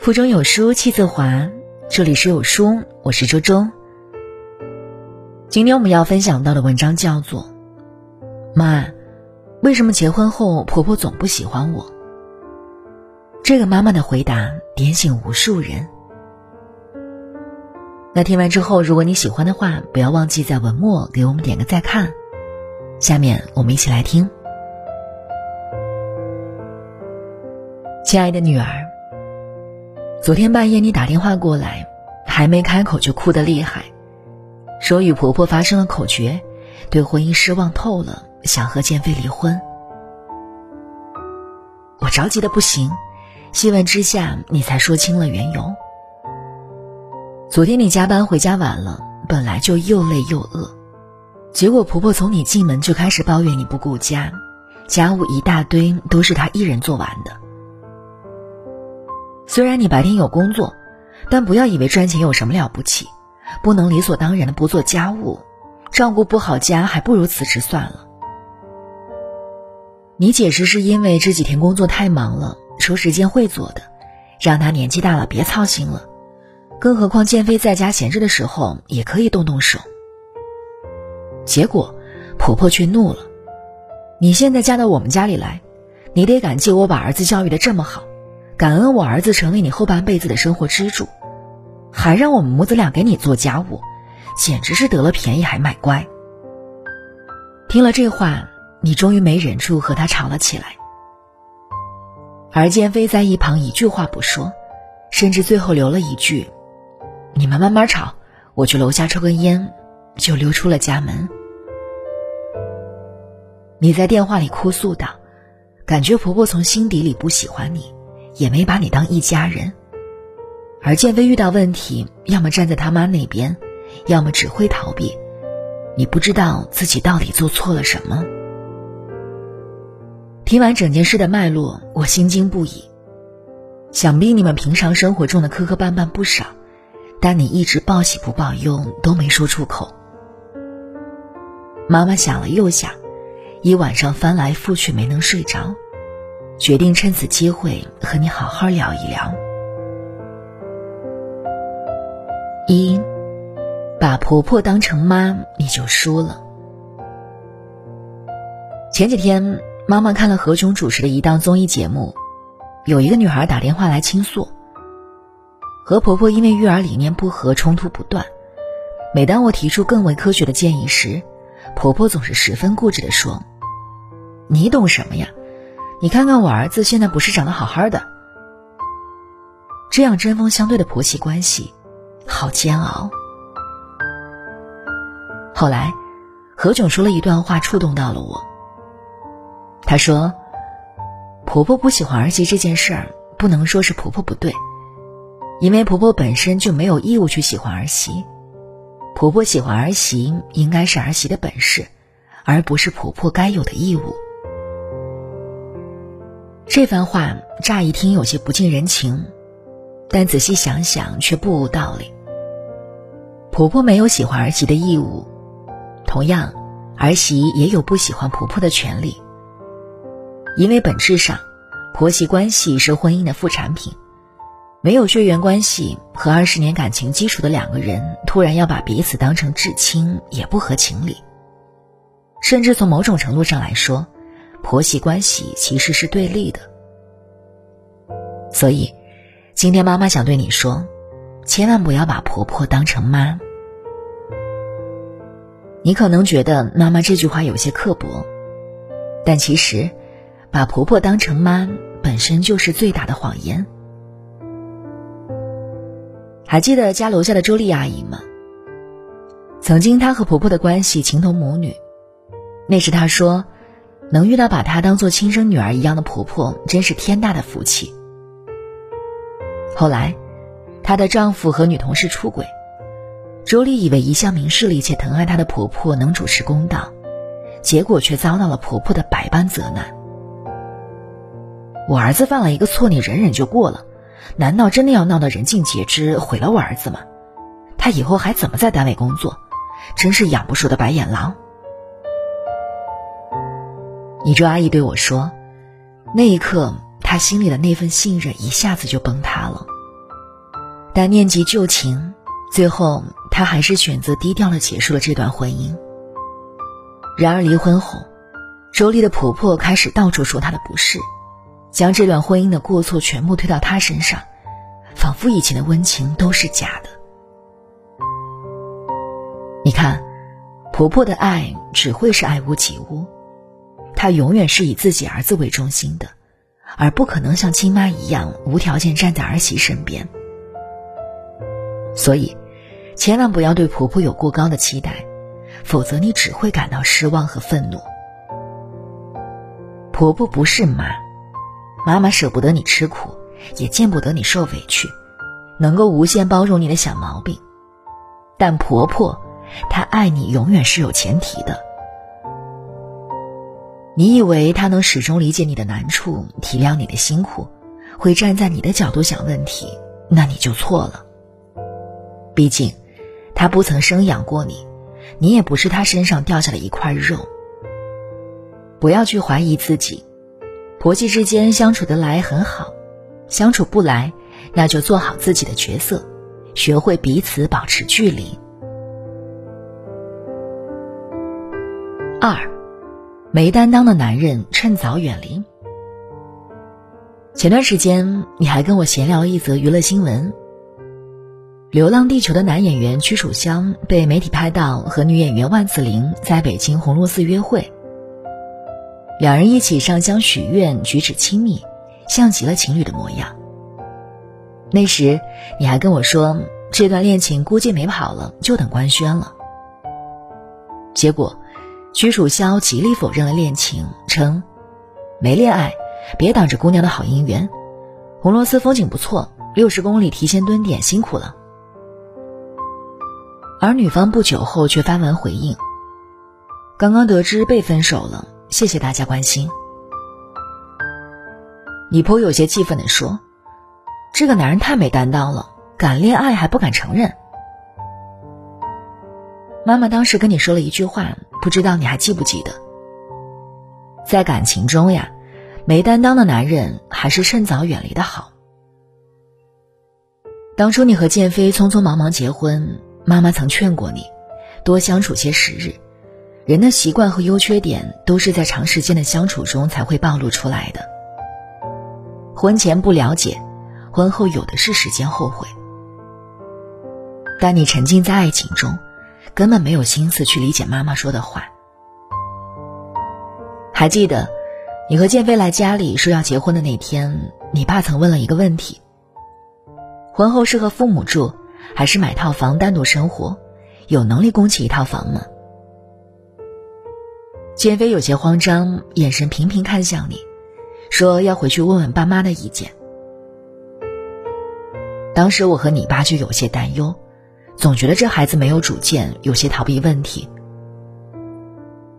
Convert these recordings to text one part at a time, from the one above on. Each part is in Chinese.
腹中有书气自华，这里是有书，我是周周。今天我们要分享到的文章叫做《妈，为什么结婚后婆婆总不喜欢我》。这个妈妈的回答点醒无数人。那听完之后，如果你喜欢的话，不要忘记在文末给我们点个再看。下面我们一起来听。亲爱的女儿，昨天半夜你打电话过来，还没开口就哭得厉害。说与婆婆发生了口角，对婚姻失望透了，想和建飞离婚。我着急的不行，细问之下，你才说清了缘由。昨天你加班回家晚了，本来就又累又饿，结果婆婆从你进门就开始抱怨你不顾家，家务一大堆都是她一人做完的。虽然你白天有工作，但不要以为赚钱有什么了不起。不能理所当然的不做家务，照顾不好家，还不如辞职算了。你解释是因为这几天工作太忙了，抽时间会做的，让他年纪大了别操心了。更何况建飞在家闲着的时候也可以动动手。结果，婆婆却怒了：“你现在嫁到我们家里来，你得感激我把儿子教育的这么好，感恩我儿子成为你后半辈子的生活支柱。”还让我们母子俩给你做家务，简直是得了便宜还卖乖。听了这话，你终于没忍住和他吵了起来。而建飞在一旁一句话不说，甚至最后留了一句：“你们慢慢吵，我去楼下抽根烟。”就溜出了家门。你在电话里哭诉道：“感觉婆婆从心底里不喜欢你，也没把你当一家人。”而建飞遇到问题，要么站在他妈那边，要么只会逃避。你不知道自己到底做错了什么。听完整件事的脉络，我心惊不已。想必你们平常生活中的磕磕绊绊不少，但你一直报喜不报忧，都没说出口。妈妈想了又想，一晚上翻来覆去没能睡着，决定趁此机会和你好好聊一聊。一，把婆婆当成妈，你就输了。前几天，妈妈看了何炅主持的一档综艺节目，有一个女孩打电话来倾诉，和婆婆因为育儿理念不合，冲突不断。每当我提出更为科学的建议时，婆婆总是十分固执的说：“你懂什么呀？你看看我儿子现在不是长得好好的。”这样针锋相对的婆媳关系。好煎熬。后来，何炅说了一段话，触动到了我。他说：“婆婆不喜欢儿媳这件事儿，不能说是婆婆不对，因为婆婆本身就没有义务去喜欢儿媳。婆婆喜欢儿媳，应该是儿媳的本事，而不是婆婆该有的义务。”这番话乍一听有些不近人情，但仔细想想却不无道理。婆婆没有喜欢儿媳的义务，同样，儿媳也有不喜欢婆婆的权利。因为本质上，婆媳关系是婚姻的副产品，没有血缘关系和二十年感情基础的两个人，突然要把彼此当成至亲，也不合情理。甚至从某种程度上来说，婆媳关系其实是对立的。所以，今天妈妈想对你说，千万不要把婆婆当成妈。你可能觉得妈妈这句话有些刻薄，但其实，把婆婆当成妈本身就是最大的谎言。还记得家楼下的周丽阿姨吗？曾经她和婆婆的关系情同母女，那时她说，能遇到把她当做亲生女儿一样的婆婆，真是天大的福气。后来，她的丈夫和女同事出轨。周丽以为一向明事理且疼爱她的婆婆能主持公道，结果却遭到了婆婆的百般责难。我儿子犯了一个错，你忍忍就过了，难道真的要闹到人尽皆知，毁了我儿子吗？他以后还怎么在单位工作？真是养不熟的白眼狼。你周阿姨对我说，那一刻她心里的那份信任一下子就崩塌了。但念及旧情，最后她还是选择低调的结束了这段婚姻。然而离婚后，周丽的婆婆开始到处说她的不是，将这段婚姻的过错全部推到她身上，仿佛以前的温情都是假的。你看，婆婆的爱只会是爱屋及乌，她永远是以自己儿子为中心的，而不可能像亲妈一样无条件站在儿媳身边。所以，千万不要对婆婆有过高的期待，否则你只会感到失望和愤怒。婆婆不是妈，妈妈舍不得你吃苦，也见不得你受委屈，能够无限包容你的小毛病，但婆婆。她爱你永远是有前提的。你以为他能始终理解你的难处，体谅你的辛苦，会站在你的角度想问题，那你就错了。毕竟，他不曾生养过你，你也不是他身上掉下的一块肉。不要去怀疑自己，婆媳之间相处得来很好，相处不来，那就做好自己的角色，学会彼此保持距离。二，没担当的男人趁早远离。前段时间你还跟我闲聊一则娱乐新闻：《流浪地球》的男演员屈楚萧被媒体拍到和女演员万梓玲在北京红螺寺约会，两人一起上香许愿，举止亲密，像极了情侣的模样。那时你还跟我说，这段恋情估计没跑了，就等官宣了。结果。屈楚萧极力否认了恋情，称没恋爱，别挡着姑娘的好姻缘。红螺寺风景不错，六十公里提前蹲点，辛苦了。而女方不久后却发文回应：“刚刚得知被分手了，谢谢大家关心。”你婆有些气愤地说：“这个男人太没担当了，敢恋爱还不敢承认。”妈妈当时跟你说了一句话，不知道你还记不记得？在感情中呀，没担当的男人还是趁早远离的好。当初你和建飞匆匆忙忙结婚，妈妈曾劝过你，多相处些时日。人的习惯和优缺点都是在长时间的相处中才会暴露出来的。婚前不了解，婚后有的是时间后悔。但你沉浸在爱情中。根本没有心思去理解妈妈说的话。还记得，你和建飞来家里说要结婚的那天，你爸曾问了一个问题：婚后是和父母住，还是买套房单独生活？有能力供起一套房吗？建飞有些慌张，眼神频频看向你，说要回去问问爸妈的意见。当时我和你爸就有些担忧。总觉得这孩子没有主见，有些逃避问题。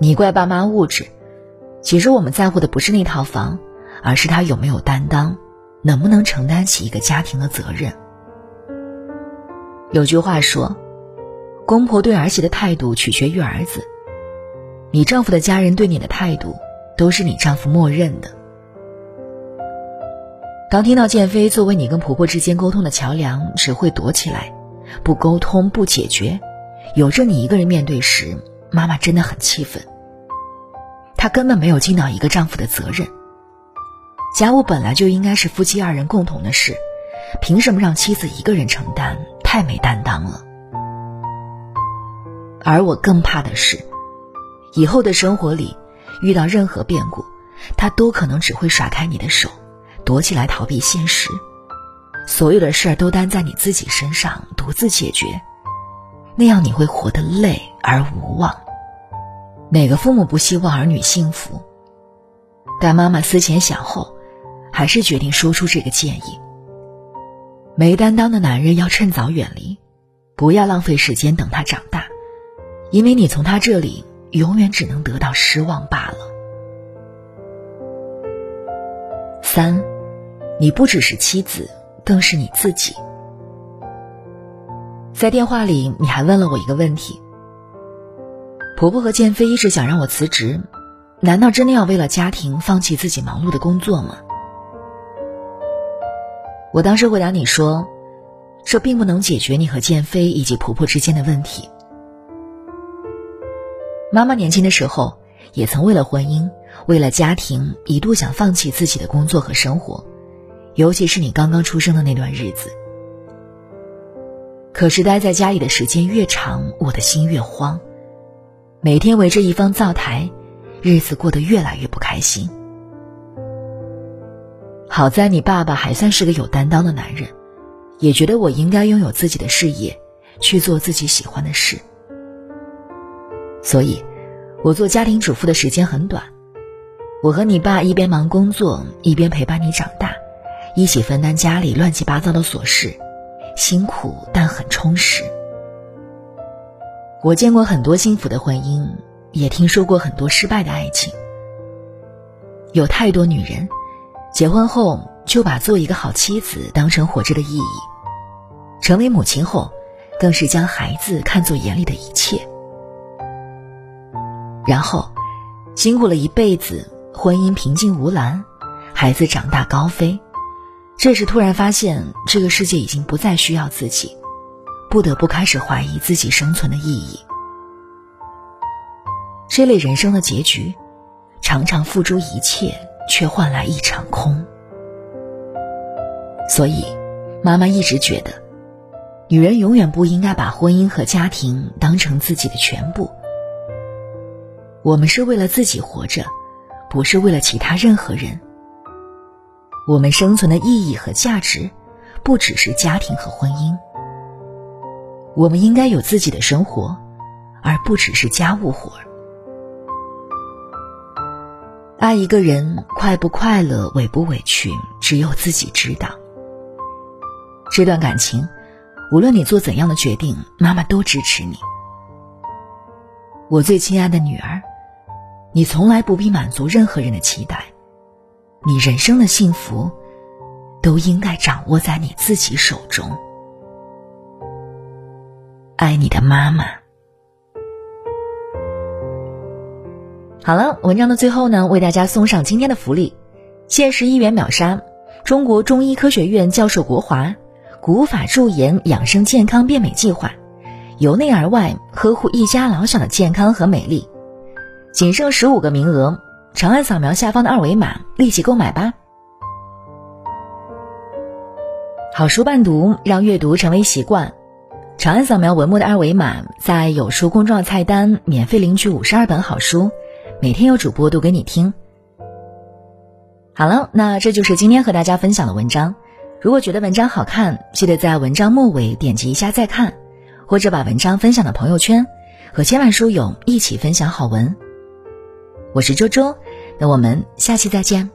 你怪爸妈物质，其实我们在乎的不是那套房，而是他有没有担当，能不能承担起一个家庭的责任。有句话说，公婆对儿媳的态度取决于儿子，你丈夫的家人对你的态度，都是你丈夫默认的。当听到建飞作为你跟婆婆之间沟通的桥梁，只会躲起来。不沟通不解决，有着你一个人面对时，妈妈真的很气愤。她根本没有尽到一个丈夫的责任。家务本来就应该是夫妻二人共同的事，凭什么让妻子一个人承担？太没担当了。而我更怕的是，以后的生活里，遇到任何变故，他都可能只会甩开你的手，躲起来逃避现实。所有的事儿都担在你自己身上，独自解决，那样你会活得累而无望。哪个父母不希望儿女幸福？但妈妈思前想后，还是决定说出这个建议：没担当的男人要趁早远离，不要浪费时间等他长大，因为你从他这里永远只能得到失望罢了。三，你不只是妻子。更是你自己。在电话里，你还问了我一个问题：婆婆和建飞一直想让我辞职，难道真的要为了家庭放弃自己忙碌的工作吗？我当时回答你说：这并不能解决你和建飞以及婆婆之间的问题。妈妈年轻的时候也曾为了婚姻、为了家庭，一度想放弃自己的工作和生活，尤其是你刚刚出生的那段日子。可是待在家里的时间越长，我的心越慌，每天围着一方灶台，日子过得越来越不开心。好在你爸爸还算是个有担当的男人，也觉得我应该拥有自己的事业，去做自己喜欢的事。所以，我做家庭主妇的时间很短。我和你爸一边忙工作，一边陪伴你长大，一起分担家里乱七八糟的琐事，辛苦但很充实。我见过很多幸福的婚姻，也听说过很多失败的爱情。有太多女人，结婚后就把做一个好妻子当成活着的意义，成为母亲后，更是将孩子看作眼里的一切。然后，辛苦了一辈子，婚姻平静无澜，孩子长大高飞，这时突然发现这个世界已经不再需要自己，不得不开始怀疑自己生存的意义。这类人生的结局，常常付出一切，却换来一场空。所以，妈妈一直觉得，女人永远不应该把婚姻和家庭当成自己的全部。我们是为了自己活着，不是为了其他任何人。我们生存的意义和价值，不只是家庭和婚姻。我们应该有自己的生活，而不只是家务活。爱一个人，快不快乐，委不委屈，只有自己知道。这段感情，无论你做怎样的决定，妈妈都支持你。我最亲爱的女儿。你从来不必满足任何人的期待，你人生的幸福，都应该掌握在你自己手中。爱你的妈妈。好了，文章的最后呢，为大家送上今天的福利：限时一元秒杀中国中医科学院教授国华古法驻颜养生健康变美计划，由内而外呵护一家老小的健康和美丽。仅剩十五个名额，长按扫描下方的二维码，立即购买吧。好书伴读，让阅读成为习惯。长按扫描文末的二维码，在有书公众号菜单免费领取五十二本好书，每天有主播读给你听。好了，那这就是今天和大家分享的文章。如果觉得文章好看，记得在文章末尾点击一下再看，或者把文章分享到朋友圈，和千万书友一起分享好文。我是周周，那我们下期再见。